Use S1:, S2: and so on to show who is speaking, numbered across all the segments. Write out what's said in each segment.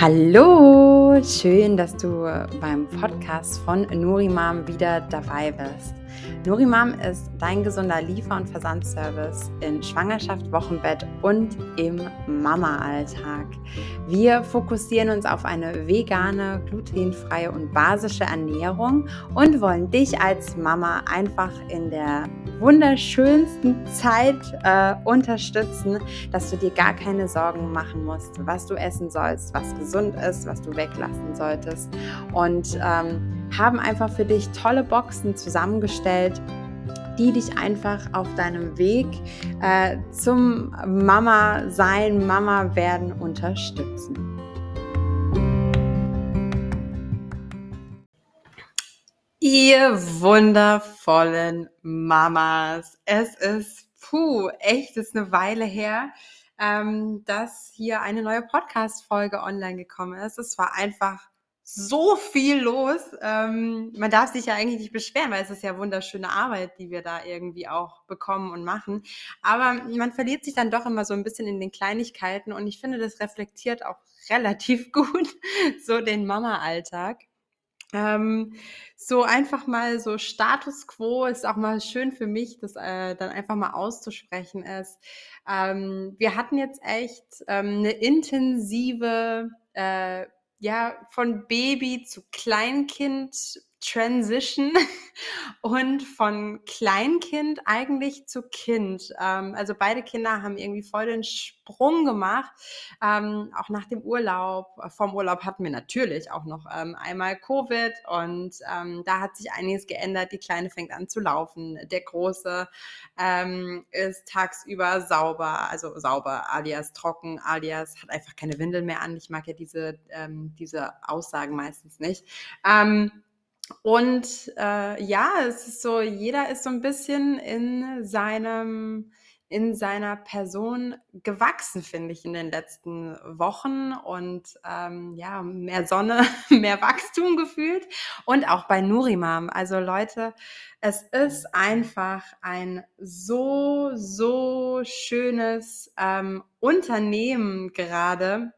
S1: Hallo, schön, dass du beim Podcast von Nurimam wieder dabei bist. Nurimam ist dein gesunder Liefer- und Versandservice in Schwangerschaft, Wochenbett und im Mama-Alltag. Wir fokussieren uns auf eine vegane, glutenfreie und basische Ernährung und wollen dich als Mama einfach in der wunderschönsten Zeit äh, unterstützen, dass du dir gar keine Sorgen machen musst, was du essen sollst, was gesund ist, was du weglassen solltest. Und ähm, haben einfach für dich tolle Boxen zusammengestellt, die dich einfach auf deinem Weg äh, zum Mama sein, Mama werden unterstützen. Ihr wundervollen Mamas, es ist, puh, echt, ist eine Weile her, ähm, dass hier eine neue Podcast-Folge online gekommen ist. Es war einfach so viel los. Ähm, man darf sich ja eigentlich nicht beschweren, weil es ist ja wunderschöne Arbeit, die wir da irgendwie auch bekommen und machen. Aber man verliert sich dann doch immer so ein bisschen in den Kleinigkeiten und ich finde, das reflektiert auch relativ gut so den Mama-Alltag. Ähm, so einfach mal so Status quo ist auch mal schön für mich, das äh, dann einfach mal auszusprechen ist. Ähm, wir hatten jetzt echt ähm, eine intensive äh, ja, von Baby zu Kleinkind Transition und von Kleinkind eigentlich zu Kind. Ähm, also beide Kinder haben irgendwie voll den Sprung gemacht. Ähm, auch nach dem Urlaub. Vom Urlaub hatten wir natürlich auch noch ähm, einmal Covid und da hat sich einiges geändert. Die Kleine fängt an zu laufen. Der Große ist tagsüber sauber, also sauber, alias trocken, alias hat einfach keine Windel mehr an. Ich mag ja diese, diese Aussagen meistens nicht. Und äh, ja, es ist so, jeder ist so ein bisschen in seinem in seiner Person gewachsen, finde ich, in den letzten Wochen. Und ähm, ja, mehr Sonne, mehr Wachstum gefühlt. Und auch bei Nurimam. Also Leute, es ist einfach ein so, so schönes ähm, Unternehmen gerade.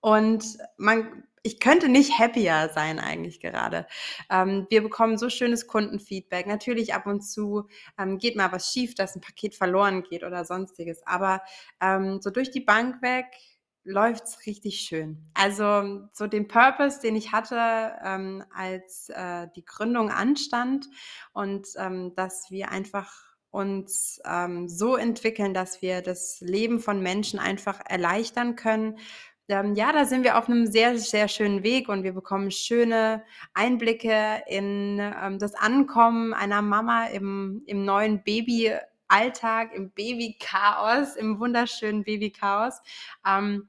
S1: Und man ich könnte nicht happier sein eigentlich gerade. Ähm, wir bekommen so schönes Kundenfeedback. Natürlich ab und zu ähm, geht mal was schief, dass ein Paket verloren geht oder sonstiges. Aber ähm, so durch die Bank weg läuft es richtig schön. Also so den Purpose, den ich hatte, ähm, als äh, die Gründung anstand und ähm, dass wir einfach uns ähm, so entwickeln, dass wir das Leben von Menschen einfach erleichtern können ähm, ja, da sind wir auf einem sehr, sehr schönen Weg und wir bekommen schöne Einblicke in ähm, das Ankommen einer Mama im, im neuen Babyalltag, im Babychaos, im wunderschönen Babychaos. Ähm,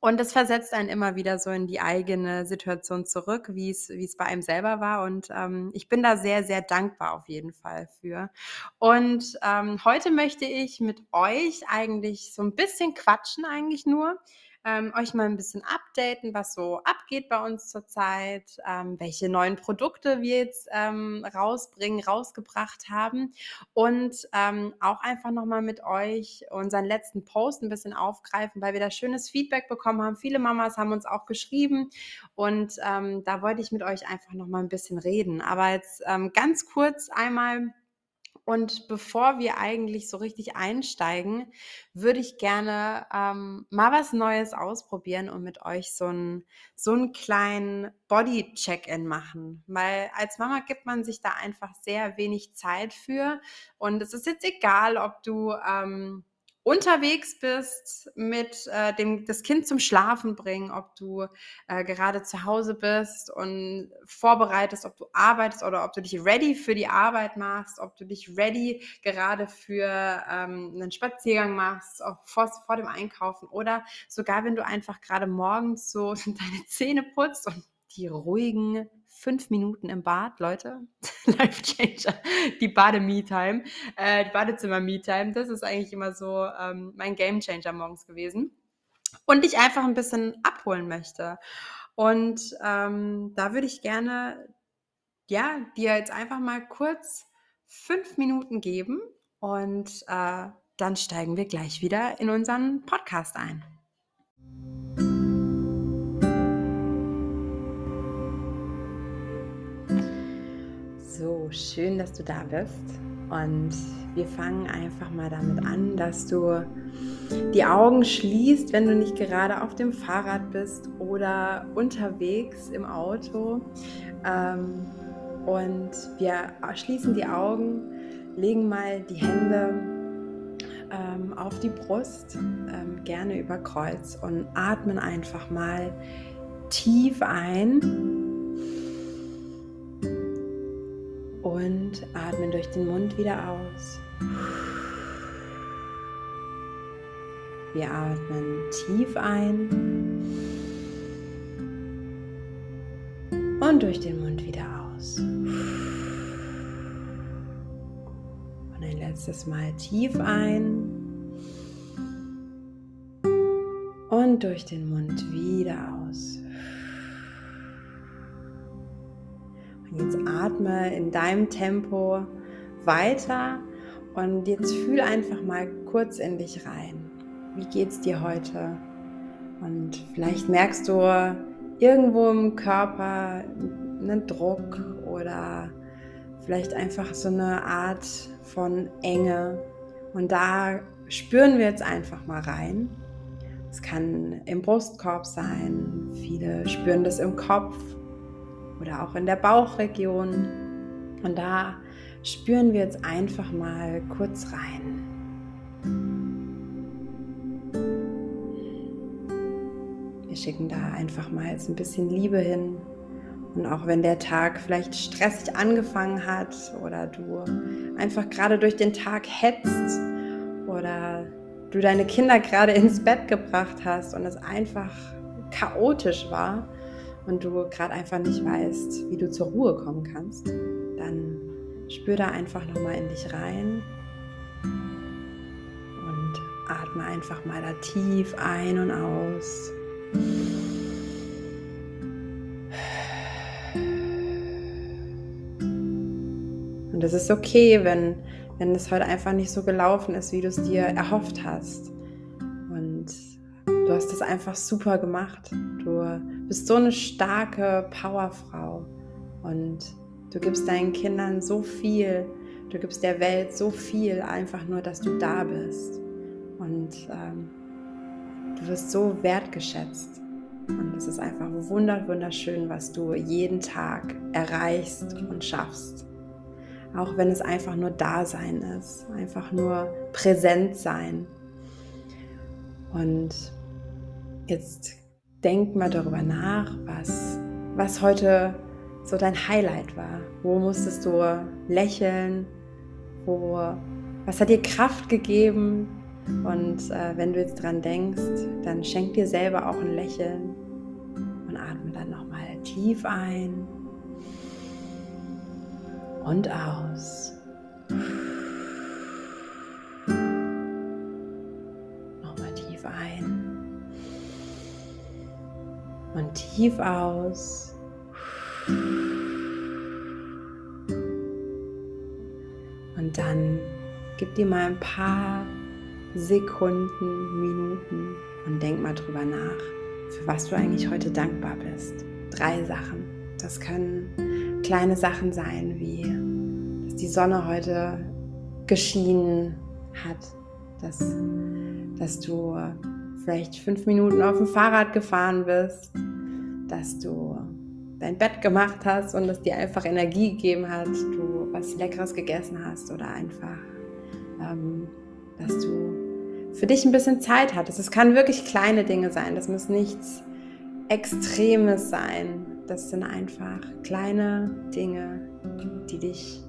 S1: und das versetzt einen immer wieder so in die eigene Situation zurück, wie es, wie es bei einem selber war. Und ähm, ich bin da sehr, sehr dankbar auf jeden Fall für. Und ähm, heute möchte ich mit euch eigentlich so ein bisschen quatschen, eigentlich nur ähm, euch mal ein bisschen updaten, was so abgeht bei uns zurzeit, ähm, welche neuen Produkte wir jetzt ähm, rausbringen, rausgebracht haben und ähm, auch einfach nochmal mit euch unseren letzten Post ein bisschen aufgreifen, weil wir da schönes Feedback bekommen haben. Viele Mamas haben uns auch geschrieben und ähm, da wollte ich mit euch einfach nochmal ein bisschen reden. Aber jetzt ähm, ganz kurz einmal und bevor wir eigentlich so richtig einsteigen, würde ich gerne ähm, mal was Neues ausprobieren und mit euch so einen so einen kleinen Body-Check-in machen. Weil als Mama gibt man sich da einfach sehr wenig Zeit für. Und es ist jetzt egal, ob du ähm, unterwegs bist mit äh, dem das Kind zum Schlafen bringen, ob du äh, gerade zu Hause bist und vorbereitest, ob du arbeitest oder ob du dich ready für die Arbeit machst, ob du dich ready gerade für ähm, einen Spaziergang machst, vor, vor dem Einkaufen oder sogar wenn du einfach gerade morgens so deine Zähne putzt und die ruhigen fünf Minuten im Bad, Leute. Life Changer. Die Bade-Me-Time. Äh, die Badezimmer-Me-Time. Das ist eigentlich immer so ähm, mein Game Changer morgens gewesen. Und dich einfach ein bisschen abholen möchte. Und ähm, da würde ich gerne, ja, dir jetzt einfach mal kurz fünf Minuten geben und äh, dann steigen wir gleich wieder in unseren Podcast ein. So, schön, dass du da bist. Und wir fangen einfach mal damit an, dass du die Augen schließt, wenn du nicht gerade auf dem Fahrrad bist oder unterwegs im Auto. Ähm, und wir schließen die Augen, legen mal die Hände ähm, auf die Brust, ähm, gerne über Kreuz und atmen einfach mal tief ein und atmen durch den Mund wieder aus. Wir atmen tief ein und durch den Mund wieder aus. Und ein letztes Mal tief ein und durch den Mund wieder aus. Jetzt atme in deinem Tempo weiter und jetzt fühl einfach mal kurz in dich rein. Wie geht's dir heute? Und vielleicht merkst du irgendwo im Körper einen Druck oder vielleicht einfach so eine Art von Enge. Und da spüren wir jetzt einfach mal rein. Es kann im Brustkorb sein, viele spüren das im Kopf oder auch in der Bauchregion. Und da spüren wir jetzt einfach mal kurz rein. Wir schicken da einfach mal jetzt ein bisschen Liebe hin. Und auch wenn der Tag vielleicht stressig angefangen hat oder du einfach gerade durch den Tag hetzt oder du deine Kinder gerade ins Bett gebracht hast und es einfach chaotisch war, und du gerade einfach nicht weißt, wie du zur Ruhe kommen kannst, dann spür da einfach nochmal in dich rein und atme einfach mal da tief ein und aus. Und es ist okay, wenn, wenn es heute einfach nicht so gelaufen ist, wie du es dir erhofft hast. Und du hast es einfach super gemacht. Du bist so eine starke Powerfrau und du gibst deinen Kindern so viel, du gibst der Welt so viel, einfach nur, dass du da bist. Und ähm, du wirst so wertgeschätzt. Und es ist einfach wunderschön, was du jeden Tag erreichst und schaffst. Auch wenn es einfach nur Dasein ist, einfach nur präsent sein. Und jetzt denk mal darüber nach, was, was heute so dein Highlight war. Wo musstest du lächeln? Wo, was hat dir Kraft gegeben? Und äh, wenn du jetzt dran denkst, dann schenk dir selber auch ein Lächeln und atme dann nochmal tief ein und aus. Tief aus. Und dann gib dir mal ein paar Sekunden, Minuten und denk mal drüber nach, für was du eigentlich heute dankbar bist. Drei Sachen. Das können kleine Sachen sein, wie dass die Sonne heute geschienen hat, dass, dass du vielleicht fünf Minuten auf dem Fahrrad gefahren bist, dass du dein Bett gemacht hast und es dir einfach Energie gegeben hat, du was Leckeres gegessen hast oder einfach, ähm, dass du für dich ein bisschen Zeit hattest. Es kann wirklich kleine Dinge sein, das muss nichts Extremes sein. Das sind einfach kleine Dinge, die dich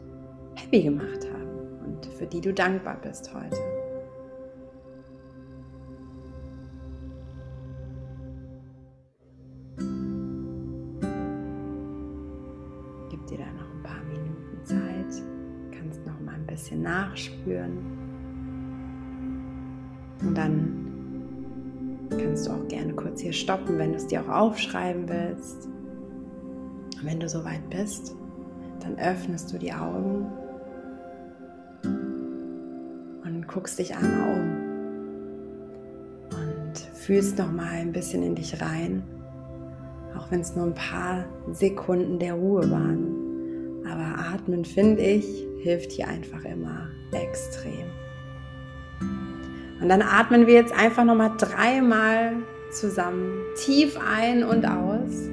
S1: happy gemacht haben und für die du dankbar bist heute. Bisschen nachspüren. Und dann kannst du auch gerne kurz hier stoppen, wenn du es dir auch aufschreiben willst. Und wenn du soweit bist, dann öffnest du die Augen und guckst dich einmal um und fühlst noch mal ein bisschen in dich rein, auch wenn es nur ein paar Sekunden der Ruhe waren. Aber atmen, finde ich, hilft hier einfach immer extrem. Und dann atmen wir jetzt einfach nochmal dreimal zusammen tief ein und aus.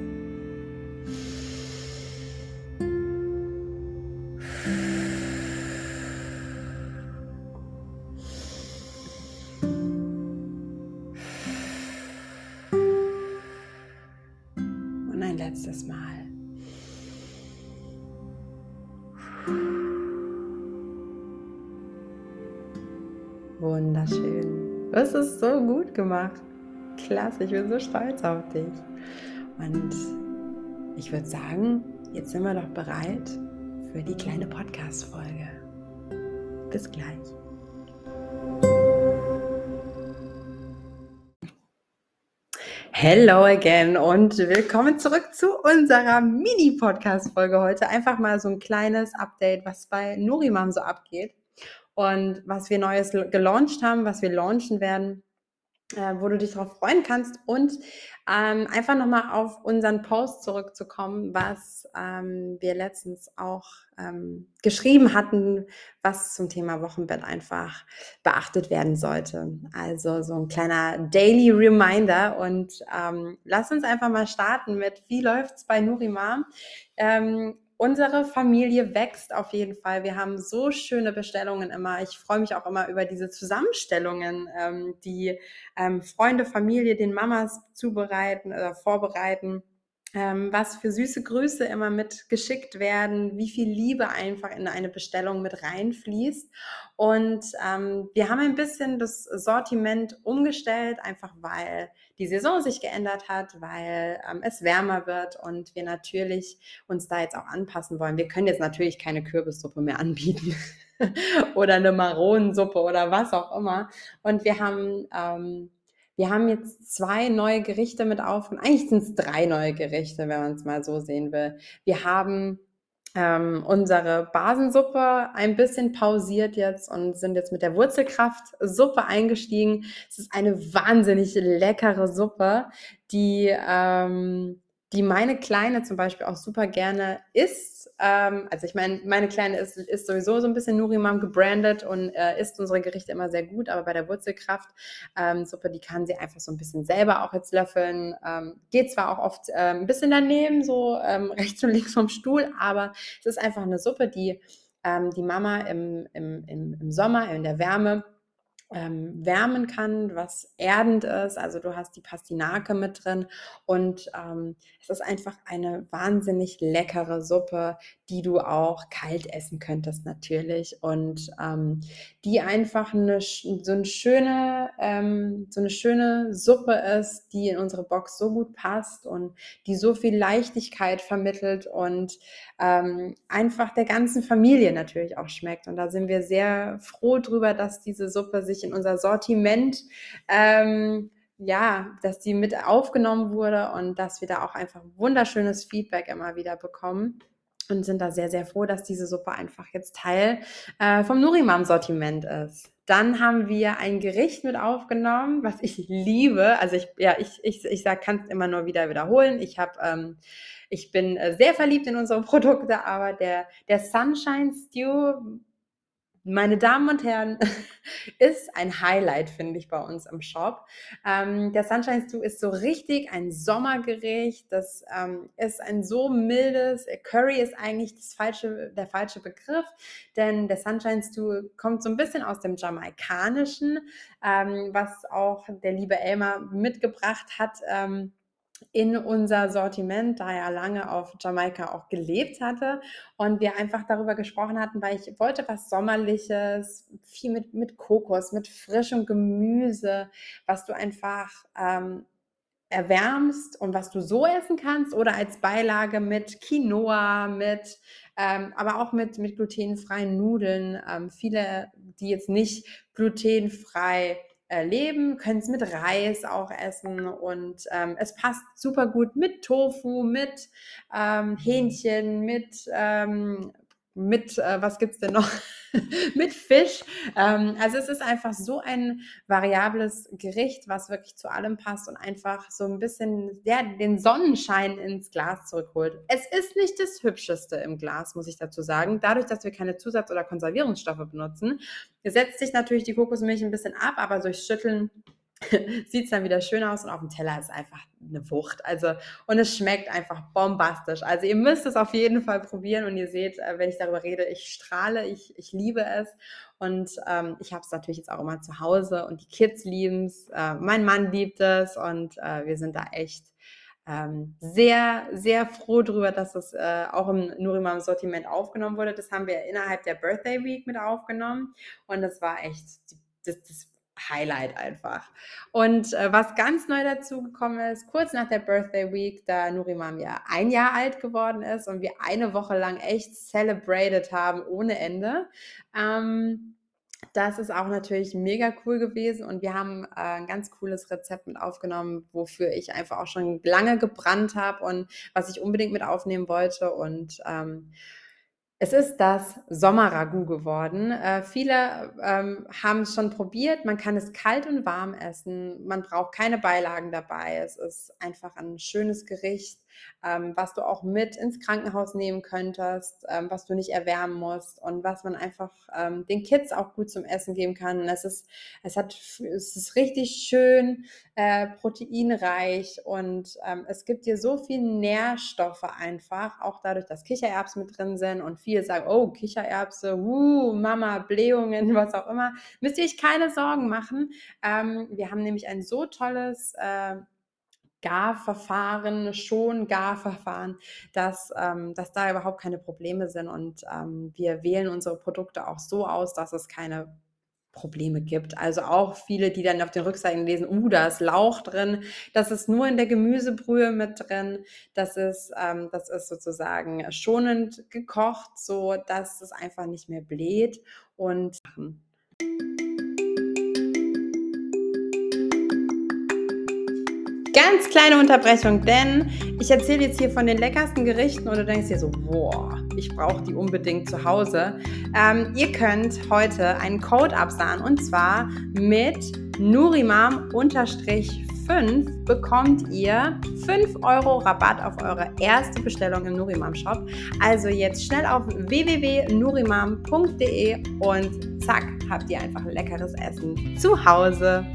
S1: Klasse, ich bin so stolz auf dich. Und ich würde sagen, jetzt sind wir doch bereit für die kleine Podcast-Folge. Bis gleich. Hello again und willkommen zurück zu unserer Mini-Podcast-Folge heute. Einfach mal so ein kleines Update, was bei Nurimam so abgeht und was wir Neues gelauncht haben, was wir launchen werden äh, wo du dich darauf freuen kannst und ähm, einfach nochmal auf unseren Post zurückzukommen, was ähm, wir letztens auch ähm, geschrieben hatten, was zum Thema Wochenbett einfach beachtet werden sollte. Also so ein kleiner Daily Reminder und ähm, lass uns einfach mal starten mit, wie läuft es bei Nurima? Ähm, unsere Familie wächst auf jeden Fall. Wir haben so schöne Bestellungen immer. Ich freue mich auch immer über diese Zusammenstellungen, ähm, die ähm, Freunde, Familie, den Mamas zubereiten oder vorbereiten ähm, was für süße Grüße immer mitgeschickt werden, wie viel Liebe einfach in eine Bestellung mit reinfließt. Und ähm, wir haben ein bisschen das Sortiment umgestellt, einfach weil die Saison sich geändert hat, weil ähm, es wärmer wird und wir natürlich uns da jetzt auch anpassen wollen. Wir können jetzt natürlich keine Kürbissuppe mehr anbieten. oder eine Maronensuppe oder was auch immer. Und wir haben ähm, wir haben jetzt zwei neue Gerichte mit auf und eigentlich sind es drei neue Gerichte, wenn man es mal so sehen will. Wir haben ähm, unsere Basensuppe ein bisschen pausiert jetzt und sind jetzt mit der Wurzelkraftsuppe eingestiegen. Es ist eine wahnsinnig leckere Suppe, die, ähm, die meine Kleine zum Beispiel auch super gerne isst ähm, also ich meine, meine Kleine ist, ist sowieso so ein bisschen Nurimam gebrandet und äh, isst unsere Gerichte immer sehr gut, aber bei der Wurzelkraft-Suppe, ähm, die kann sie einfach so ein bisschen selber auch jetzt löffeln. Ähm, geht zwar auch oft äh, ein bisschen daneben, so ähm, rechts und links vom Stuhl, aber es ist einfach eine Suppe, die ähm, die Mama im, im, im, im Sommer, in der Wärme, ähm, wärmen kann, was erdend ist. Also du hast die Pastinake mit drin und ähm, es ist einfach eine wahnsinnig leckere Suppe, die du auch kalt essen könntest natürlich und ähm, die einfach eine, so, eine schöne, ähm, so eine schöne Suppe ist, die in unsere Box so gut passt und die so viel Leichtigkeit vermittelt und ähm, einfach der ganzen Familie natürlich auch schmeckt. Und da sind wir sehr froh drüber, dass diese Suppe sich in unser Sortiment ähm, ja, dass die mit aufgenommen wurde und dass wir da auch einfach wunderschönes Feedback immer wieder bekommen und sind da sehr, sehr froh, dass diese Suppe einfach jetzt Teil äh, vom Nurimam-Sortiment ist. Dann haben wir ein Gericht mit aufgenommen, was ich liebe. Also ich, ja, ich, ich, ich sag, kann es immer nur wieder wiederholen. Ich habe ähm, ich bin äh, sehr verliebt in unsere Produkte, aber der, der Sunshine Stew, meine Damen und Herren, ist ein Highlight, finde ich, bei uns im Shop. Ähm, der Sunshine Stew ist so richtig ein Sommergericht. Das ähm, ist ein so mildes, äh, Curry ist eigentlich das falsche, der falsche Begriff, denn der Sunshine Stew kommt so ein bisschen aus dem Jamaikanischen, ähm, was auch der liebe Elmar mitgebracht hat. In unser Sortiment, da er lange auf Jamaika auch gelebt hatte und wir einfach darüber gesprochen hatten, weil ich wollte was Sommerliches, viel mit, mit Kokos, mit frischem Gemüse, was du einfach ähm, erwärmst und was du so essen kannst oder als Beilage mit Quinoa, mit ähm, aber auch mit, mit glutenfreien Nudeln. Ähm, viele, die jetzt nicht glutenfrei leben, können es mit Reis auch essen und ähm, es passt super gut mit Tofu, mit ähm, Hähnchen, mit ähm, mit, äh, was gibt es denn noch? mit Fisch. Ähm, also es ist einfach so ein variables Gericht, was wirklich zu allem passt und einfach so ein bisschen ja, den Sonnenschein ins Glas zurückholt. Es ist nicht das Hübscheste im Glas, muss ich dazu sagen. Dadurch, dass wir keine Zusatz- oder Konservierungsstoffe benutzen, setzt sich natürlich die Kokosmilch ein bisschen ab, aber durch Schütteln sieht es dann wieder schön aus und auf dem Teller ist einfach eine Wucht. Also, und es schmeckt einfach bombastisch. Also, ihr müsst es auf jeden Fall probieren und ihr seht, äh, wenn ich darüber rede, ich strahle, ich, ich liebe es. Und ähm, ich habe es natürlich jetzt auch immer zu Hause und die Kids lieben es, äh, mein Mann liebt es und äh, wir sind da echt ähm, sehr, sehr froh darüber, dass es äh, auch im Nurimam-Sortiment aufgenommen wurde. Das haben wir innerhalb der Birthday Week mit aufgenommen und das war echt das, das Highlight einfach. Und äh, was ganz neu dazu gekommen ist, kurz nach der Birthday Week, da Nurimam ja ein Jahr alt geworden ist und wir eine Woche lang echt celebrated haben ohne Ende. Ähm, das ist auch natürlich mega cool gewesen und wir haben äh, ein ganz cooles Rezept mit aufgenommen, wofür ich einfach auch schon lange gebrannt habe und was ich unbedingt mit aufnehmen wollte und ähm, es ist das Sommerragout geworden. Äh, viele ähm, haben es schon probiert. Man kann es kalt und warm essen. Man braucht keine Beilagen dabei. Es ist einfach ein schönes Gericht ähm, was du auch mit ins Krankenhaus nehmen könntest, ähm, was du nicht erwärmen musst und was man einfach ähm, den Kids auch gut zum Essen geben kann. Es ist, es hat, es ist richtig schön äh, proteinreich und ähm, es gibt dir so viele Nährstoffe einfach, auch dadurch, dass Kichererbsen mit drin sind und viele sagen, oh, Kichererbse, uh, Mama, Blähungen, was auch immer. Müsst ihr euch keine Sorgen machen. Ähm, wir haben nämlich ein so tolles äh, Garverfahren, schon Garverfahren, dass, ähm, dass da überhaupt keine Probleme sind. Und ähm, wir wählen unsere Produkte auch so aus, dass es keine Probleme gibt. Also auch viele, die dann auf den Rückseiten lesen, uh, da ist Lauch drin. Das ist nur in der Gemüsebrühe mit drin. Das ist, ähm, das ist sozusagen schonend gekocht, so dass es einfach nicht mehr bläht und ganz kleine Unterbrechung, denn ich erzähle jetzt hier von den leckersten Gerichten und du denkst dir so, boah, ich brauche die unbedingt zu Hause. Ähm, ihr könnt heute einen Code absahen und zwar mit Nurimam-5 bekommt ihr 5 Euro Rabatt auf eure erste Bestellung im Nurimam Shop. Also jetzt schnell auf www.nurimam.de und zack, habt ihr einfach leckeres Essen zu Hause.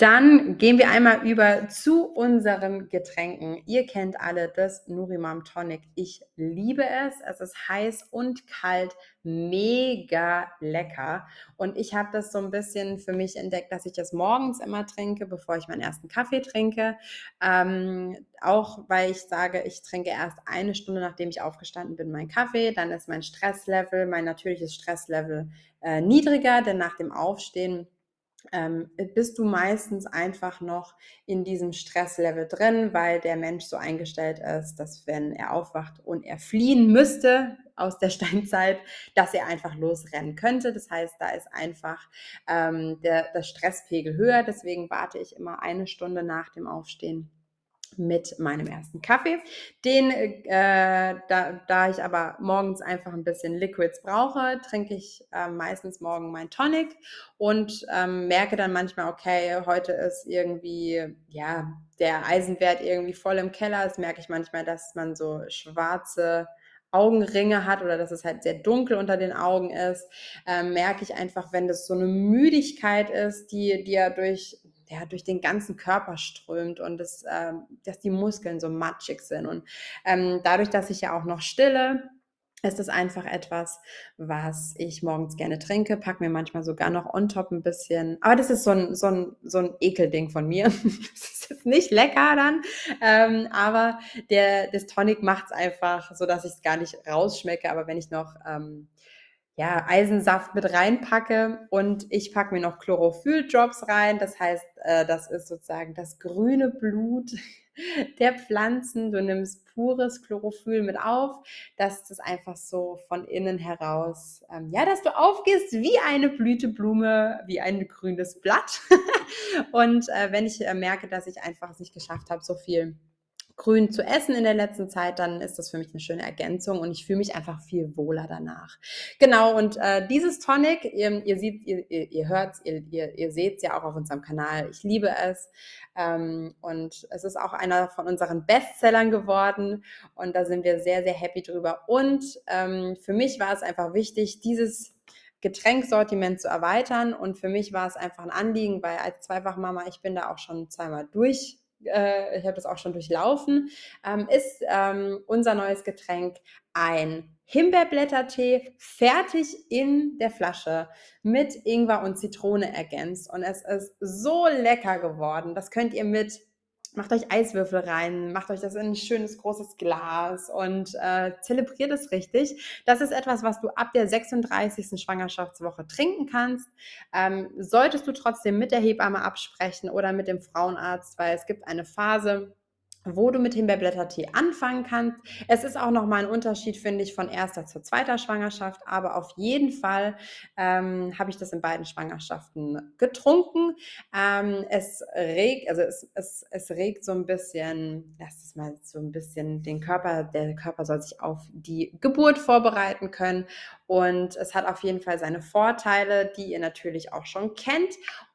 S1: Dann gehen wir einmal über zu unseren Getränken. Ihr kennt alle das Nurimam Tonic. Ich liebe es. Es ist heiß und kalt, mega lecker. Und ich habe das so ein bisschen für mich entdeckt, dass ich das morgens immer trinke, bevor ich meinen ersten Kaffee trinke. Ähm, auch weil ich sage, ich trinke erst eine Stunde, nachdem ich aufgestanden bin, meinen Kaffee. Dann ist mein Stresslevel, mein natürliches Stresslevel äh, niedriger, denn nach dem Aufstehen ähm, bist du meistens einfach noch in diesem Stresslevel drin, weil der Mensch so eingestellt ist, dass wenn er aufwacht und er fliehen müsste aus der Steinzeit, dass er einfach losrennen könnte. Das heißt, da ist einfach ähm, der, der Stresspegel höher. Deswegen warte ich immer eine Stunde nach dem Aufstehen mit meinem ersten Kaffee. Den, äh, da, da ich aber morgens einfach ein bisschen Liquids brauche, trinke ich äh, meistens morgen mein Tonic und ähm, merke dann manchmal, okay, heute ist irgendwie, ja, der Eisenwert irgendwie voll im Keller. Das merke ich manchmal, dass man so schwarze Augenringe hat oder dass es halt sehr dunkel unter den Augen ist, ähm, merke ich einfach, wenn das so eine Müdigkeit ist, die, die ja durch ja, durch den ganzen Körper strömt und das, äh, dass die Muskeln so matschig sind. Und ähm, dadurch, dass ich ja auch noch stille, ist es einfach etwas, was ich morgens gerne trinke, pack mir manchmal sogar noch on top ein bisschen. Aber das ist so ein, so ein, so ein Ekelding von mir. das ist nicht lecker dann, ähm, aber der, das Tonic macht es einfach so, dass ich es gar nicht rausschmecke. Aber wenn ich noch ähm, ja, Eisensaft mit reinpacke und ich packe mir noch Chlorophyll-Drops rein. Das heißt, äh, das ist sozusagen das grüne Blut der Pflanzen. Du nimmst pures Chlorophyll mit auf, dass das einfach so von innen heraus, ähm, ja, dass du aufgehst wie eine Blüteblume, wie ein grünes Blatt. und äh, wenn ich äh, merke, dass ich einfach es nicht geschafft habe, so viel grün zu essen in der letzten Zeit, dann ist das für mich eine schöne Ergänzung und ich fühle mich einfach viel wohler danach. Genau, und äh, dieses Tonic, ihr, ihr seht, ihr, ihr, hört es, ihr, ihr, ihr seht es ja auch auf unserem Kanal. Ich liebe es. Ähm, und es ist auch einer von unseren Bestsellern geworden und da sind wir sehr, sehr happy drüber. Und ähm, für mich war es einfach wichtig, dieses Getränksortiment zu erweitern. Und für mich war es einfach ein Anliegen, weil als Zweifachmama, ich bin da auch schon zweimal durch äh, ich habe das auch schon durchlaufen, ähm, ist ähm, unser neues Getränk ein Himbeerblättertee, fertig in der Flasche mit Ingwer und Zitrone ergänzt. Und es ist so lecker geworden. Das könnt ihr mit macht euch Eiswürfel rein, macht euch das in ein schönes großes Glas und äh, zelebriert es richtig. Das ist etwas, was du ab der 36. Schwangerschaftswoche trinken kannst. Ähm, solltest du trotzdem mit der Hebamme absprechen oder mit dem Frauenarzt, weil es gibt eine Phase, wo du mit Himbeerblättertee anfangen kannst. Es ist auch nochmal ein Unterschied, finde ich, von erster zu zweiter Schwangerschaft, aber auf jeden Fall ähm, habe ich das in beiden Schwangerschaften getrunken. Ähm, es regt, also es, es, es regt so ein bisschen, lass es mal so ein bisschen den Körper, der Körper soll sich auf die Geburt vorbereiten können und es hat auf jeden Fall seine Vorteile, die ihr natürlich auch schon kennt.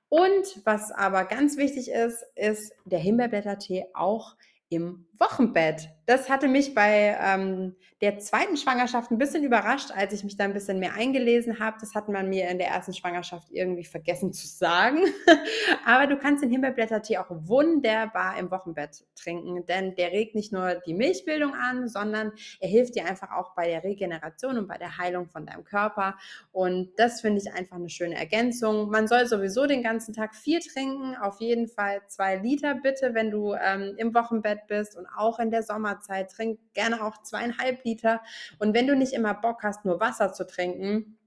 S1: Und was aber ganz wichtig ist, ist der Himbeerblättertee auch im Wochenbett. Das hatte mich bei ähm, der zweiten Schwangerschaft ein bisschen überrascht, als ich mich da ein bisschen mehr eingelesen habe. Das hat man mir in der ersten Schwangerschaft irgendwie vergessen zu sagen. Aber du kannst den Himbeerblättertee auch wunderbar im Wochenbett trinken, denn der regt nicht nur die Milchbildung an, sondern er hilft dir einfach auch bei der Regeneration und bei der Heilung von deinem Körper. Und das finde ich einfach eine schöne Ergänzung. Man soll sowieso den ganzen Tag viel trinken, auf jeden Fall zwei Liter bitte, wenn du ähm, im Wochenbett bist und auch in der Sommerzeit. Trink gerne auch zweieinhalb Liter. Und wenn du nicht immer Bock hast, nur Wasser zu trinken,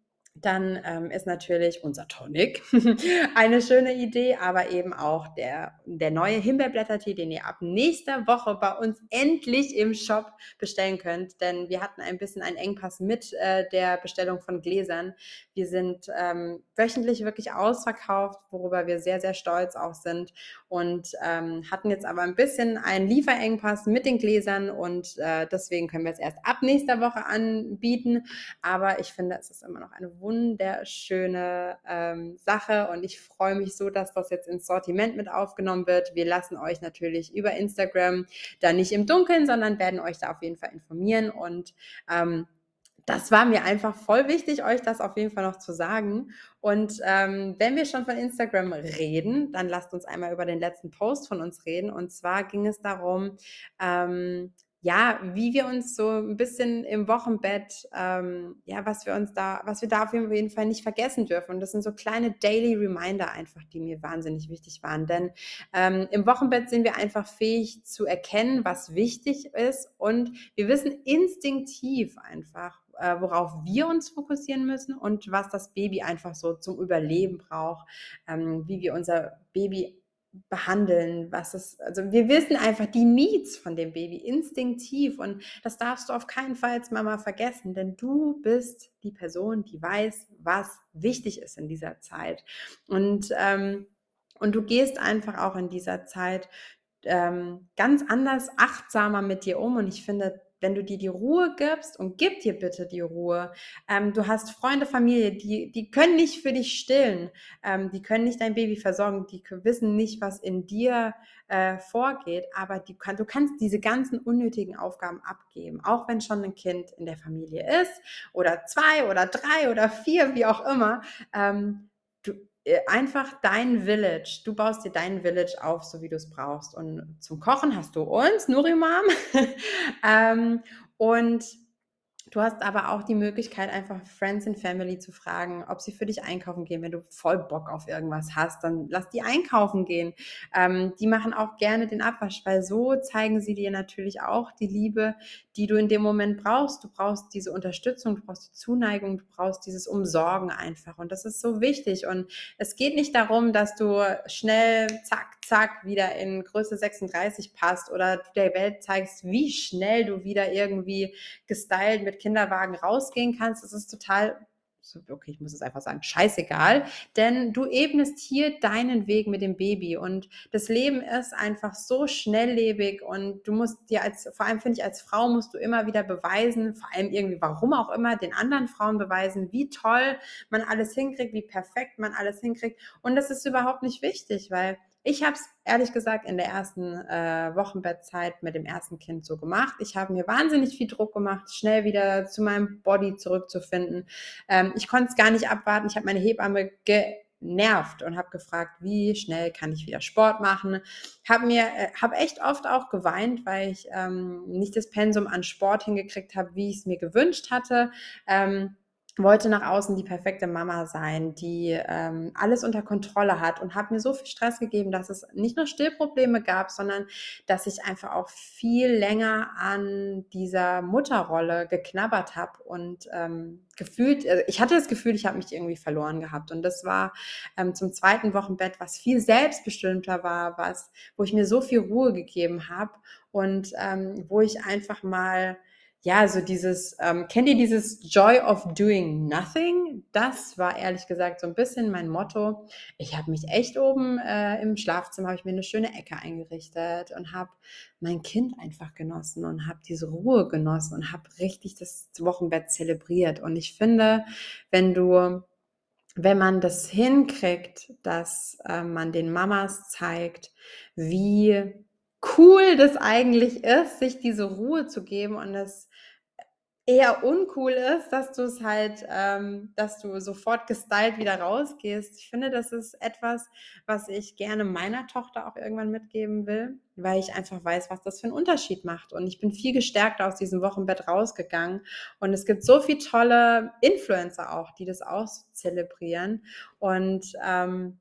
S1: dann ähm, ist natürlich unser Tonic eine schöne Idee, aber eben auch der, der neue Himbeerblättertee, den ihr ab nächster Woche bei uns endlich im Shop bestellen könnt. Denn wir hatten ein bisschen einen Engpass mit äh, der Bestellung von Gläsern. Wir sind ähm, wöchentlich wirklich ausverkauft, worüber wir sehr, sehr stolz auch sind. Und ähm, hatten jetzt aber ein bisschen einen Lieferengpass mit den Gläsern und äh, deswegen können wir es erst ab nächster Woche anbieten. Aber ich finde, es ist immer noch eine wunderschöne ähm, Sache und ich freue mich so, dass das jetzt ins Sortiment mit aufgenommen wird. Wir lassen euch natürlich über Instagram da nicht im Dunkeln, sondern werden euch da auf jeden Fall informieren und ähm, das war mir einfach voll wichtig, euch das auf jeden Fall noch zu sagen. Und ähm, wenn wir schon von Instagram reden, dann lasst uns einmal über den letzten Post von uns reden. Und zwar ging es darum, ähm, ja, wie wir uns so ein bisschen im Wochenbett, ähm, ja, was wir uns da, was wir da auf jeden Fall nicht vergessen dürfen. Und das sind so kleine Daily Reminder einfach, die mir wahnsinnig wichtig waren. Denn ähm, im Wochenbett sind wir einfach fähig zu erkennen, was wichtig ist. Und wir wissen instinktiv einfach, äh, worauf wir uns fokussieren müssen und was das Baby einfach so zum Überleben braucht, ähm, wie wir unser Baby behandeln, was es, also wir wissen einfach die Needs von dem Baby instinktiv und das darfst du auf keinen Fall als Mama vergessen, denn du bist die Person, die weiß, was wichtig ist in dieser Zeit. Und ähm, und du gehst einfach auch in dieser Zeit ähm, ganz anders, achtsamer mit dir um und ich finde, wenn du dir die Ruhe gibst und gib dir bitte die Ruhe. Ähm, du hast Freunde, Familie, die, die können nicht für dich stillen, ähm, die können nicht dein Baby versorgen, die wissen nicht, was in dir äh, vorgeht, aber die du kannst diese ganzen unnötigen Aufgaben abgeben, auch wenn schon ein Kind in der Familie ist oder zwei oder drei oder vier, wie auch immer. Ähm, äh, einfach dein Village. Du baust dir dein Village auf, so wie du es brauchst. Und zum Kochen hast du uns, Nurimam. ähm, und Du hast aber auch die Möglichkeit, einfach Friends and Family zu fragen, ob sie für dich einkaufen gehen. Wenn du voll Bock auf irgendwas hast, dann lass die einkaufen gehen. Ähm, die machen auch gerne den Abwasch, weil so zeigen sie dir natürlich auch die Liebe, die du in dem Moment brauchst. Du brauchst diese Unterstützung, du brauchst die Zuneigung, du brauchst dieses Umsorgen einfach. Und das ist so wichtig. Und es geht nicht darum, dass du schnell, zack, zack, wieder in Größe 36 passt oder du der Welt zeigst, wie schnell du wieder irgendwie gestylt mit Kinderwagen rausgehen kannst. Das ist total okay, ich muss es einfach sagen, scheißegal, denn du ebnest hier deinen Weg mit dem Baby und das Leben ist einfach so schnelllebig und du musst dir als, vor allem finde ich, als Frau musst du immer wieder beweisen, vor allem irgendwie, warum auch immer, den anderen Frauen beweisen, wie toll man alles hinkriegt, wie perfekt man alles hinkriegt und das ist überhaupt nicht wichtig, weil ich habe es ehrlich gesagt in der ersten äh, Wochenbettzeit mit dem ersten Kind so gemacht. Ich habe mir wahnsinnig viel Druck gemacht, schnell wieder zu meinem Body zurückzufinden. Ähm, ich konnte es gar nicht abwarten. Ich habe meine Hebamme genervt und habe gefragt, wie schnell kann ich wieder Sport machen. Habe mir, äh, habe echt oft auch geweint, weil ich ähm, nicht das Pensum an Sport hingekriegt habe, wie ich es mir gewünscht hatte. Ähm, wollte nach außen die perfekte Mama sein, die ähm, alles unter Kontrolle hat und habe mir so viel Stress gegeben, dass es nicht nur Stillprobleme gab, sondern dass ich einfach auch viel länger an dieser Mutterrolle geknabbert habe und ähm, gefühlt, also ich hatte das Gefühl, ich habe mich irgendwie verloren gehabt. Und das war ähm, zum zweiten Wochenbett, was viel selbstbestimmter war, was, wo ich mir so viel Ruhe gegeben habe und ähm, wo ich einfach mal ja, so dieses, ähm, kennt ihr dieses Joy of Doing Nothing? Das war ehrlich gesagt so ein bisschen mein Motto. Ich habe mich echt oben äh, im Schlafzimmer, habe ich mir eine schöne Ecke eingerichtet und habe mein Kind einfach genossen und habe diese Ruhe genossen und habe richtig das Wochenbett zelebriert. Und ich finde, wenn du, wenn man das hinkriegt, dass äh, man den Mamas zeigt, wie cool das eigentlich ist, sich diese Ruhe zu geben und das eher uncool ist, dass du es halt, ähm, dass du sofort gestylt wieder rausgehst. Ich finde, das ist etwas, was ich gerne meiner Tochter auch irgendwann mitgeben will, weil ich einfach weiß, was das für einen Unterschied macht. Und ich bin viel gestärkt aus diesem Wochenbett rausgegangen. Und es gibt so viele tolle Influencer auch, die das auch zelebrieren. Und ähm,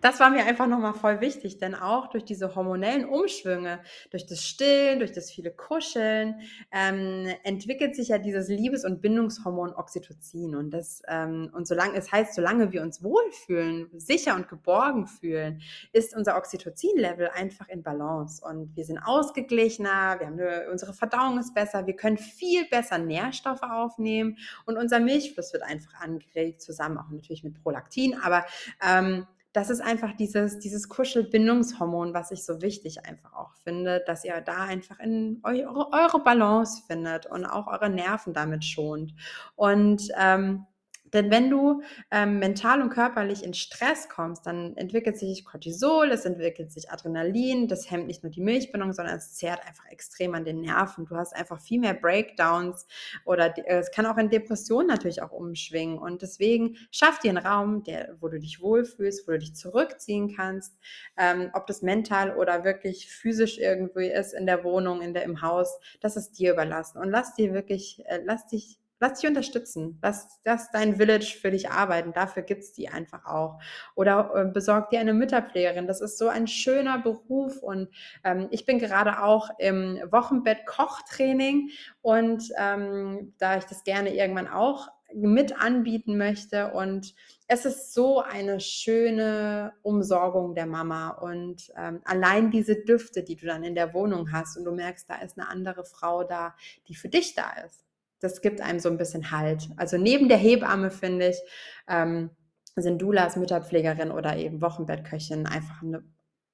S1: das war mir einfach nochmal voll wichtig, denn auch durch diese hormonellen Umschwünge, durch das Stillen, durch das viele Kuscheln, ähm, entwickelt sich ja dieses Liebes- und Bindungshormon Oxytocin. Und das, ähm, und solange, es heißt, solange wir uns wohlfühlen, sicher und geborgen fühlen, ist unser Oxytocin-Level einfach in Balance. Und wir sind ausgeglichener, wir haben eine, unsere Verdauung ist besser, wir können viel besser Nährstoffe aufnehmen und unser Milchfluss wird einfach angeregt, zusammen auch natürlich mit Prolaktin. Aber ähm, das ist einfach dieses, dieses Kuschelbindungshormon, was ich so wichtig einfach auch finde, dass ihr da einfach in eure, eure Balance findet und auch eure Nerven damit schont. Und ähm, denn wenn du ähm, mental und körperlich in Stress kommst, dann entwickelt sich Cortisol, es entwickelt sich Adrenalin, das hemmt nicht nur die Milchbindung, sondern es zehrt einfach extrem an den Nerven. Du hast einfach viel mehr Breakdowns oder äh, es kann auch in Depressionen natürlich auch umschwingen. Und deswegen schaff dir einen Raum, der, wo du dich wohlfühlst, wo du dich zurückziehen kannst, ähm, ob das mental oder wirklich physisch irgendwie ist in der Wohnung, in der, im Haus, das ist dir überlassen. Und lass dir wirklich, äh, lass dich Lass dich unterstützen. Lass, lass dein Village für dich arbeiten. Dafür gibt es die einfach auch. Oder äh, besorg dir eine Mütterpflegerin. Das ist so ein schöner Beruf. Und ähm, ich bin gerade auch im Wochenbett-Kochtraining. Und ähm, da ich das gerne irgendwann auch mit anbieten möchte. Und es ist so eine schöne Umsorgung der Mama. Und ähm, allein diese Düfte, die du dann in der Wohnung hast und du merkst, da ist eine andere Frau da, die für dich da ist das gibt einem so ein bisschen Halt. Also neben der Hebamme, finde ich, ähm, sind Doulas, Mütterpflegerin oder eben Wochenbettköchin einfach eine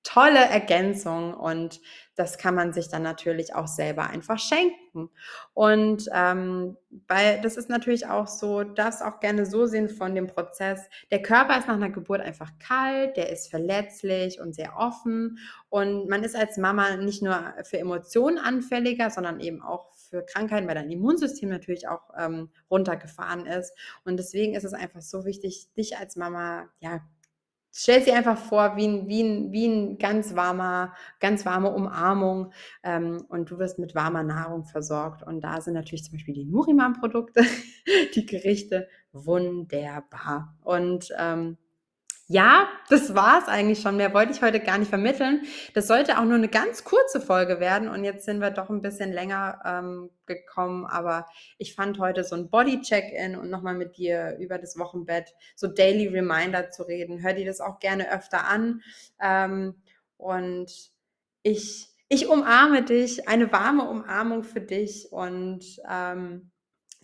S1: tolle Ergänzung und das kann man sich dann natürlich auch selber einfach schenken. Und ähm, weil das ist natürlich auch so, das auch gerne so sehen von dem Prozess. Der Körper ist nach einer Geburt einfach kalt, der ist verletzlich und sehr offen. Und man ist als Mama nicht nur für Emotionen anfälliger, sondern eben auch für Krankheiten, weil dein Immunsystem natürlich auch ähm, runtergefahren ist. Und deswegen ist es einfach so wichtig, dich als Mama ja Stell dir einfach vor, wie ein, wie ein, wie ein ganz warmer, ganz warme Umarmung ähm, und du wirst mit warmer Nahrung versorgt. Und da sind natürlich zum Beispiel die Nuriman-Produkte, die Gerichte wunderbar. Und ähm, ja, das war's eigentlich schon. Mehr wollte ich heute gar nicht vermitteln. Das sollte auch nur eine ganz kurze Folge werden und jetzt sind wir doch ein bisschen länger ähm, gekommen. Aber ich fand heute so ein Body-Check-In und nochmal mit dir über das Wochenbett so Daily Reminder zu reden. Hör dir das auch gerne öfter an. Ähm, und ich, ich umarme dich, eine warme Umarmung für dich und ähm,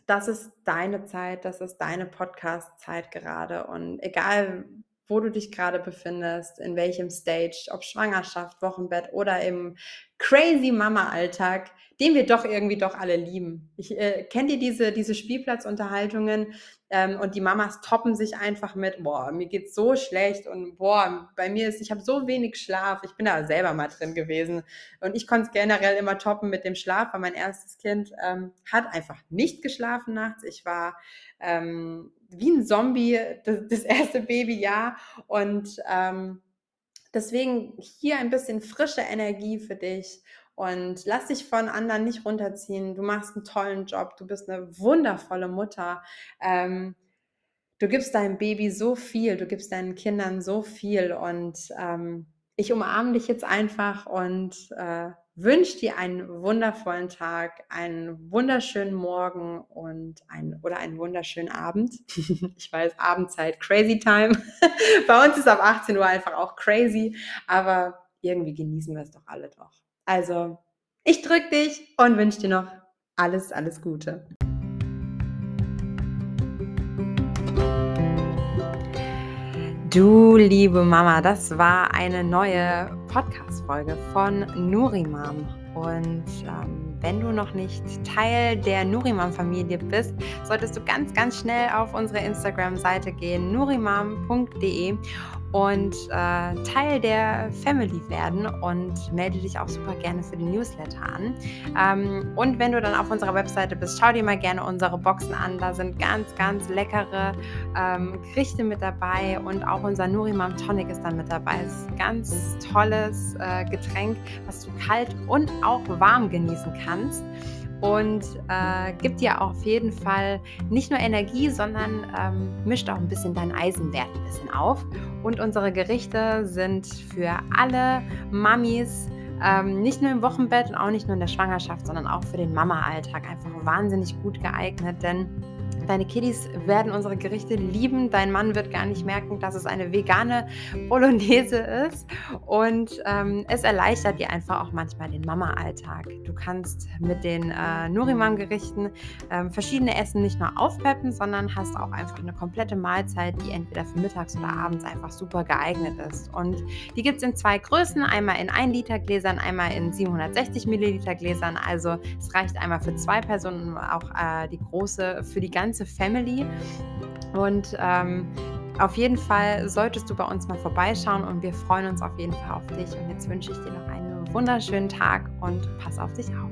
S1: das ist deine Zeit, das ist deine Podcast-Zeit gerade. Und egal, wo du dich gerade befindest, in welchem Stage, ob Schwangerschaft, Wochenbett oder im crazy Mama-Alltag, den wir doch irgendwie doch alle lieben. Ich äh, kennt ihr diese, diese Spielplatzunterhaltungen ähm, und die Mamas toppen sich einfach mit, boah, mir geht's so schlecht und boah, bei mir ist, ich habe so wenig Schlaf. Ich bin da selber mal drin gewesen und ich konnte es generell immer toppen mit dem Schlaf, weil mein erstes Kind ähm, hat einfach nicht geschlafen nachts. Ich war ähm, wie ein Zombie das, das erste Babyjahr und ähm, Deswegen hier ein bisschen frische Energie für dich und lass dich von anderen nicht runterziehen. Du machst einen tollen Job, du bist eine wundervolle Mutter. Ähm, du gibst deinem Baby so viel, du gibst deinen Kindern so viel und ähm, ich umarme dich jetzt einfach und äh, wünsche dir einen wundervollen Tag, einen wunderschönen Morgen und ein, oder einen wunderschönen Abend. ich weiß, Abendzeit, crazy time. Bei uns ist ab 18 Uhr einfach auch crazy, aber irgendwie genießen wir es doch alle doch. Also, ich drücke dich und wünsche dir noch alles, alles Gute. Du liebe Mama, das war eine neue Podcast-Folge von Nurimam. Und ähm, wenn du noch nicht Teil der Nurimam-Familie bist, solltest du ganz, ganz schnell auf unsere Instagram-Seite gehen, nurimam.de und äh, Teil der Family werden und melde dich auch super gerne für den Newsletter an. Ähm, und wenn du dann auf unserer Webseite bist, schau dir mal gerne unsere Boxen an. Da sind ganz, ganz leckere ähm, Gerichte mit dabei und auch unser Nurimam Tonic ist dann mit dabei. Es ist ein ganz tolles äh, Getränk, was du kalt und auch warm genießen kannst und äh, gibt dir auf jeden Fall nicht nur Energie, sondern ähm, mischt auch ein bisschen deinen Eisenwert ein bisschen auf. Und unsere Gerichte sind für alle Mamis, ähm, nicht nur im Wochenbett und auch nicht nur in der Schwangerschaft, sondern auch für den Mama-Alltag einfach wahnsinnig gut geeignet, denn Deine Kiddies werden unsere Gerichte lieben. Dein Mann wird gar nicht merken, dass es eine vegane Bolognese ist. Und ähm, es erleichtert dir einfach auch manchmal den Mama-Alltag. Du kannst mit den äh, Nurimam-Gerichten ähm, verschiedene Essen nicht nur aufpeppen, sondern hast auch einfach eine komplette Mahlzeit, die entweder für mittags oder abends einfach super geeignet ist. Und die gibt es in zwei Größen: einmal in 1 Liter Gläsern, einmal in 760 Milliliter Gläsern. Also es reicht einmal für zwei Personen, auch äh, die große für die ganze ganze Family. Und ähm, auf jeden Fall solltest du bei uns mal vorbeischauen und wir freuen uns auf jeden Fall auf dich. Und jetzt wünsche ich dir noch einen wunderschönen Tag und pass auf dich auf.